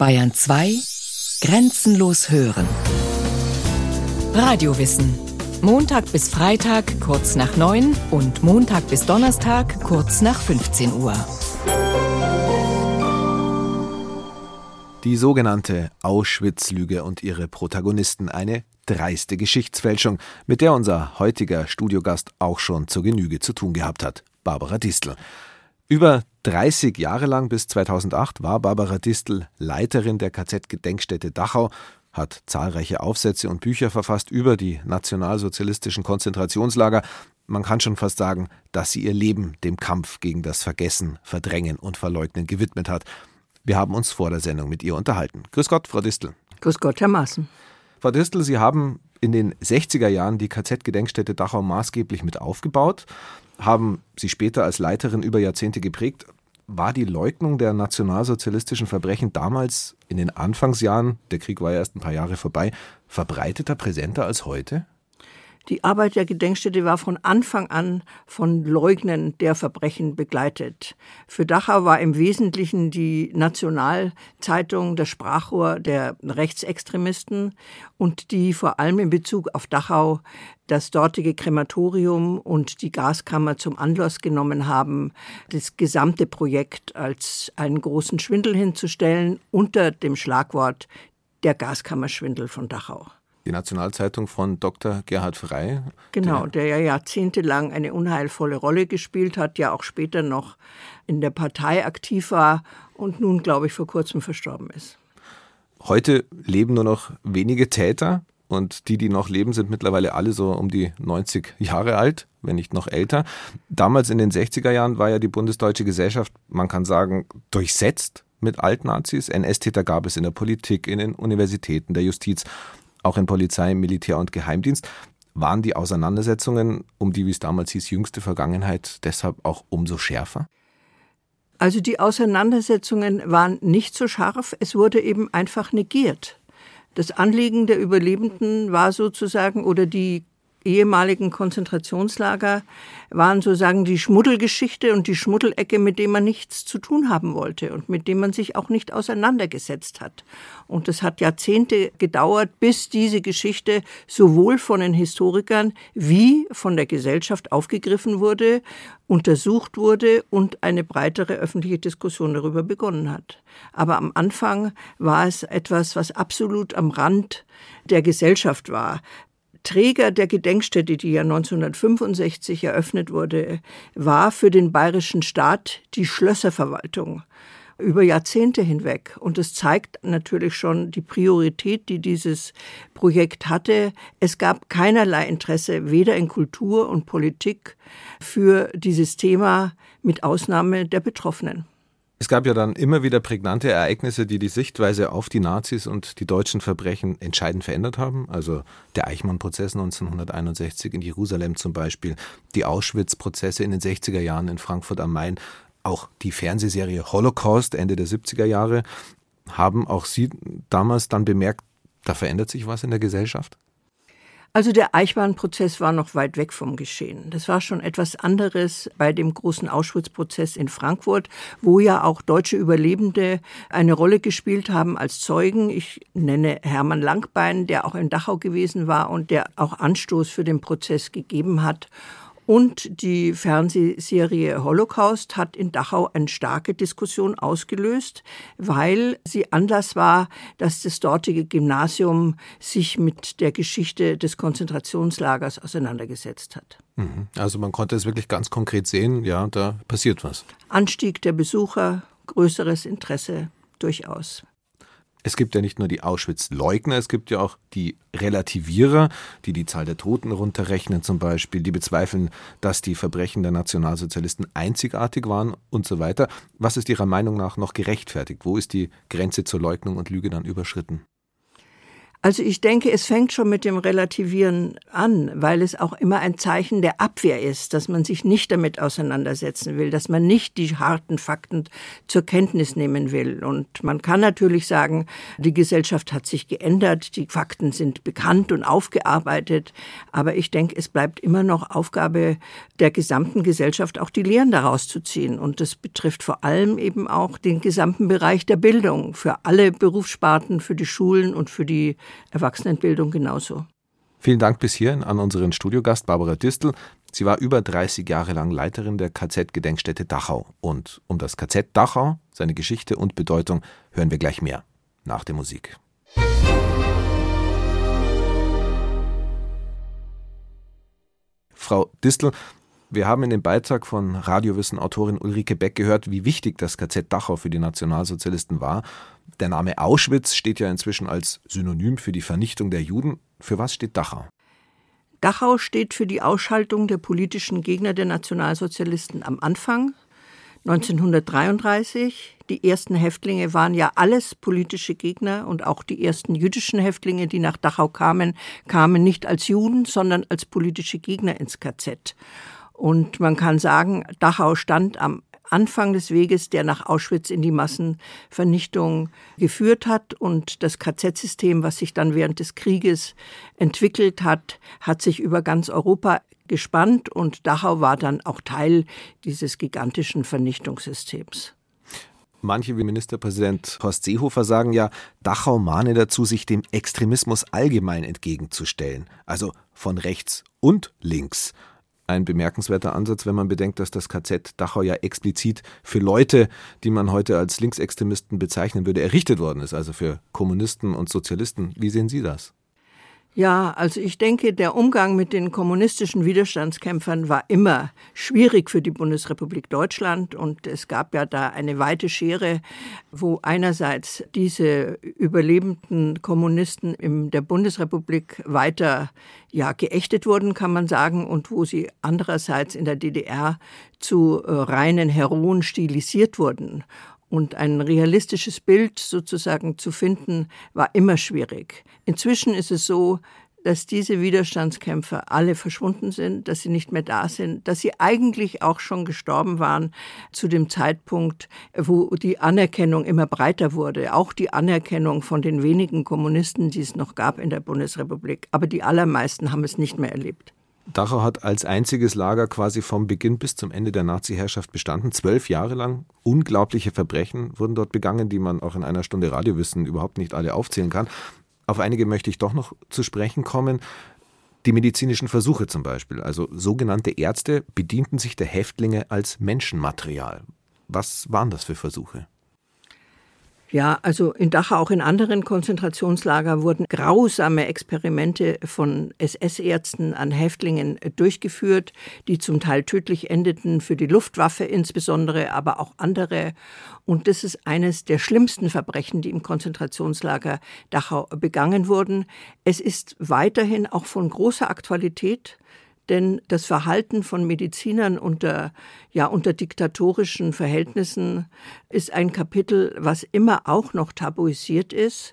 Bayern 2 Grenzenlos hören. Radiowissen. Montag bis Freitag kurz nach 9 und Montag bis Donnerstag kurz nach 15 Uhr. Die sogenannte Auschwitz-Lüge und ihre Protagonisten eine dreiste Geschichtsfälschung, mit der unser heutiger Studiogast auch schon zur Genüge zu tun gehabt hat, Barbara Distel. Über 30 Jahre lang bis 2008 war Barbara Distel Leiterin der KZ-Gedenkstätte Dachau, hat zahlreiche Aufsätze und Bücher verfasst über die nationalsozialistischen Konzentrationslager. Man kann schon fast sagen, dass sie ihr Leben dem Kampf gegen das Vergessen, Verdrängen und Verleugnen gewidmet hat. Wir haben uns vor der Sendung mit ihr unterhalten. Grüß Gott, Frau Distel. Grüß Gott, Herr Maaßen. Frau Distel, Sie haben in den 60er Jahren die KZ-Gedenkstätte Dachau maßgeblich mit aufgebaut haben Sie später als Leiterin über Jahrzehnte geprägt. War die Leugnung der nationalsozialistischen Verbrechen damals in den Anfangsjahren, der Krieg war ja erst ein paar Jahre vorbei, verbreiteter, präsenter als heute? Die Arbeit der Gedenkstätte war von Anfang an von Leugnen der Verbrechen begleitet. Für Dachau war im Wesentlichen die Nationalzeitung das Sprachrohr der Rechtsextremisten und die vor allem in Bezug auf Dachau das dortige Krematorium und die Gaskammer zum Anlass genommen haben, das gesamte Projekt als einen großen Schwindel hinzustellen unter dem Schlagwort der Gaskammerschwindel von Dachau die Nationalzeitung von Dr. Gerhard Frey. Genau, der, ja jahrzehntelang eine unheilvolle Rolle gespielt hat, ja auch später noch in der Partei aktiv war und nun, glaube ich, vor kurzem verstorben ist. Heute leben nur noch wenige Täter und die, die noch leben, sind mittlerweile alle so um die 90 Jahre alt, wenn nicht noch älter. Damals in den 60er Jahren war ja die bundesdeutsche Gesellschaft, man kann sagen, durchsetzt mit Altnazis. NS-Täter gab es in der Politik, in den Universitäten, der Justiz auch in Polizei, Militär und Geheimdienst, waren die Auseinandersetzungen um die, wie es damals hieß, jüngste Vergangenheit deshalb auch umso schärfer? Also die Auseinandersetzungen waren nicht so scharf, es wurde eben einfach negiert. Das Anliegen der Überlebenden war sozusagen, oder die ehemaligen Konzentrationslager waren sozusagen die Schmuddelgeschichte und die Schmuddelecke, mit dem man nichts zu tun haben wollte und mit dem man sich auch nicht auseinandergesetzt hat. Und es hat Jahrzehnte gedauert, bis diese Geschichte sowohl von den Historikern wie von der Gesellschaft aufgegriffen wurde, untersucht wurde und eine breitere öffentliche Diskussion darüber begonnen hat. Aber am Anfang war es etwas, was absolut am Rand der Gesellschaft war. Träger der Gedenkstätte, die ja 1965 eröffnet wurde, war für den bayerischen Staat die Schlösserverwaltung über Jahrzehnte hinweg. Und es zeigt natürlich schon die Priorität, die dieses Projekt hatte. Es gab keinerlei Interesse, weder in Kultur und Politik, für dieses Thema, mit Ausnahme der Betroffenen. Es gab ja dann immer wieder prägnante Ereignisse, die die Sichtweise auf die Nazis und die deutschen Verbrechen entscheidend verändert haben. Also der Eichmann-Prozess 1961 in Jerusalem zum Beispiel, die Auschwitz-Prozesse in den 60er Jahren in Frankfurt am Main, auch die Fernsehserie Holocaust Ende der 70er Jahre. Haben auch Sie damals dann bemerkt, da verändert sich was in der Gesellschaft? Also der Eichmann-Prozess war noch weit weg vom Geschehen. Das war schon etwas anderes bei dem großen Auschwitz-Prozess in Frankfurt, wo ja auch deutsche Überlebende eine Rolle gespielt haben als Zeugen. Ich nenne Hermann Langbein, der auch in Dachau gewesen war und der auch Anstoß für den Prozess gegeben hat. Und die Fernsehserie Holocaust hat in Dachau eine starke Diskussion ausgelöst, weil sie Anlass war, dass das dortige Gymnasium sich mit der Geschichte des Konzentrationslagers auseinandergesetzt hat. Mhm. Also man konnte es wirklich ganz konkret sehen, ja, da passiert was. Anstieg der Besucher, größeres Interesse durchaus. Es gibt ja nicht nur die Auschwitz-Leugner, es gibt ja auch die Relativierer, die die Zahl der Toten runterrechnen zum Beispiel, die bezweifeln, dass die Verbrechen der Nationalsozialisten einzigartig waren und so weiter. Was ist Ihrer Meinung nach noch gerechtfertigt? Wo ist die Grenze zur Leugnung und Lüge dann überschritten? Also ich denke, es fängt schon mit dem Relativieren an, weil es auch immer ein Zeichen der Abwehr ist, dass man sich nicht damit auseinandersetzen will, dass man nicht die harten Fakten zur Kenntnis nehmen will. Und man kann natürlich sagen, die Gesellschaft hat sich geändert, die Fakten sind bekannt und aufgearbeitet, aber ich denke, es bleibt immer noch Aufgabe der gesamten Gesellschaft, auch die Lehren daraus zu ziehen. Und das betrifft vor allem eben auch den gesamten Bereich der Bildung für alle Berufssparten, für die Schulen und für die Erwachsenenbildung genauso. Vielen Dank bis hierhin an unseren Studiogast Barbara Distel. Sie war über 30 Jahre lang Leiterin der KZ-Gedenkstätte Dachau. Und um das KZ Dachau, seine Geschichte und Bedeutung hören wir gleich mehr nach der Musik. Frau Distel, wir haben in dem Beitrag von Radiowissen-Autorin Ulrike Beck gehört, wie wichtig das KZ Dachau für die Nationalsozialisten war. Der Name Auschwitz steht ja inzwischen als Synonym für die Vernichtung der Juden. Für was steht Dachau? Dachau steht für die Ausschaltung der politischen Gegner der Nationalsozialisten am Anfang 1933. Die ersten Häftlinge waren ja alles politische Gegner und auch die ersten jüdischen Häftlinge, die nach Dachau kamen, kamen nicht als Juden, sondern als politische Gegner ins KZ. Und man kann sagen, Dachau stand am Anfang des Weges, der nach Auschwitz in die Massenvernichtung geführt hat. Und das KZ-System, was sich dann während des Krieges entwickelt hat, hat sich über ganz Europa gespannt und Dachau war dann auch Teil dieses gigantischen Vernichtungssystems. Manche wie Ministerpräsident Horst Seehofer sagen ja, Dachau mahne dazu, sich dem Extremismus allgemein entgegenzustellen, also von rechts und links ein bemerkenswerter Ansatz, wenn man bedenkt, dass das KZ Dachau ja explizit für Leute, die man heute als Linksextremisten bezeichnen würde, errichtet worden ist, also für Kommunisten und Sozialisten. Wie sehen Sie das? Ja, also ich denke, der Umgang mit den kommunistischen Widerstandskämpfern war immer schwierig für die Bundesrepublik Deutschland und es gab ja da eine weite Schere, wo einerseits diese überlebenden Kommunisten in der Bundesrepublik weiter ja geächtet wurden, kann man sagen, und wo sie andererseits in der DDR zu äh, reinen Heroen stilisiert wurden. Und ein realistisches Bild sozusagen zu finden, war immer schwierig. Inzwischen ist es so, dass diese Widerstandskämpfer alle verschwunden sind, dass sie nicht mehr da sind, dass sie eigentlich auch schon gestorben waren zu dem Zeitpunkt, wo die Anerkennung immer breiter wurde, auch die Anerkennung von den wenigen Kommunisten, die es noch gab in der Bundesrepublik. Aber die allermeisten haben es nicht mehr erlebt. Dachau hat als einziges Lager quasi vom Beginn bis zum Ende der Nazi-Herrschaft bestanden. Zwölf Jahre lang. Unglaubliche Verbrechen wurden dort begangen, die man auch in einer Stunde Radiowissen überhaupt nicht alle aufzählen kann. Auf einige möchte ich doch noch zu sprechen kommen. Die medizinischen Versuche zum Beispiel. Also sogenannte Ärzte bedienten sich der Häftlinge als Menschenmaterial. Was waren das für Versuche? Ja, also in Dachau, auch in anderen Konzentrationslager wurden grausame Experimente von SS-Ärzten an Häftlingen durchgeführt, die zum Teil tödlich endeten, für die Luftwaffe insbesondere, aber auch andere. Und das ist eines der schlimmsten Verbrechen, die im Konzentrationslager Dachau begangen wurden. Es ist weiterhin auch von großer Aktualität denn das Verhalten von Medizinern unter, ja, unter diktatorischen Verhältnissen ist ein Kapitel, was immer auch noch tabuisiert ist.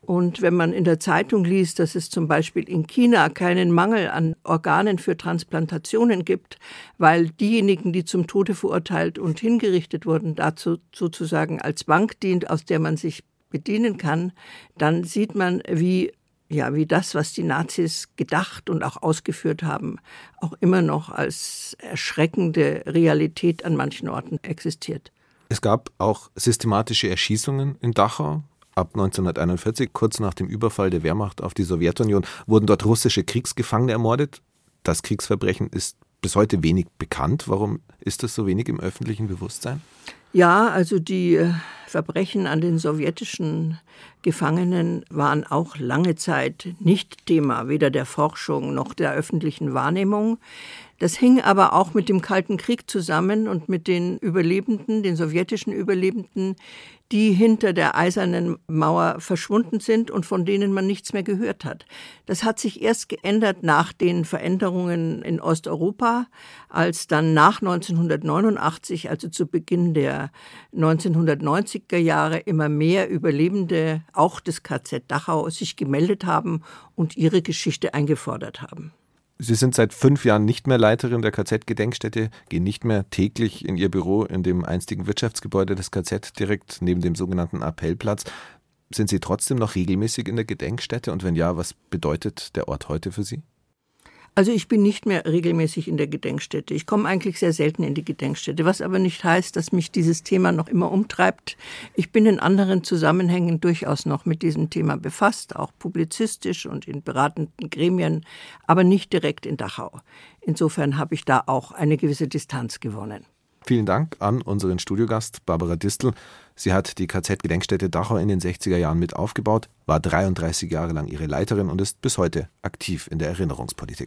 Und wenn man in der Zeitung liest, dass es zum Beispiel in China keinen Mangel an Organen für Transplantationen gibt, weil diejenigen, die zum Tode verurteilt und hingerichtet wurden, dazu sozusagen als Bank dient, aus der man sich bedienen kann, dann sieht man, wie ja, wie das, was die Nazis gedacht und auch ausgeführt haben, auch immer noch als erschreckende Realität an manchen Orten existiert. Es gab auch systematische Erschießungen in Dachau. Ab 1941, kurz nach dem Überfall der Wehrmacht auf die Sowjetunion, wurden dort russische Kriegsgefangene ermordet. Das Kriegsverbrechen ist bis heute wenig bekannt. Warum ist das so wenig im öffentlichen Bewusstsein? Ja, also die äh, Verbrechen an den sowjetischen Gefangenen waren auch lange Zeit nicht Thema weder der Forschung noch der öffentlichen Wahrnehmung. Das hing aber auch mit dem Kalten Krieg zusammen und mit den Überlebenden, den sowjetischen Überlebenden, die hinter der eisernen Mauer verschwunden sind und von denen man nichts mehr gehört hat. Das hat sich erst geändert nach den Veränderungen in Osteuropa, als dann nach 1989, also zu Beginn der 1990er Jahre, immer mehr Überlebende auch des KZ Dachau sich gemeldet haben und ihre Geschichte eingefordert haben. Sie sind seit fünf Jahren nicht mehr Leiterin der KZ-Gedenkstätte, gehen nicht mehr täglich in Ihr Büro in dem einstigen Wirtschaftsgebäude des KZ direkt neben dem sogenannten Appellplatz. Sind Sie trotzdem noch regelmäßig in der Gedenkstätte und wenn ja, was bedeutet der Ort heute für Sie? Also ich bin nicht mehr regelmäßig in der Gedenkstätte. Ich komme eigentlich sehr selten in die Gedenkstätte, was aber nicht heißt, dass mich dieses Thema noch immer umtreibt. Ich bin in anderen Zusammenhängen durchaus noch mit diesem Thema befasst, auch publizistisch und in beratenden Gremien, aber nicht direkt in Dachau. Insofern habe ich da auch eine gewisse Distanz gewonnen. Vielen Dank an unseren Studiogast Barbara Distel. Sie hat die KZ-Gedenkstätte Dachau in den 60er Jahren mit aufgebaut, war 33 Jahre lang ihre Leiterin und ist bis heute aktiv in der Erinnerungspolitik.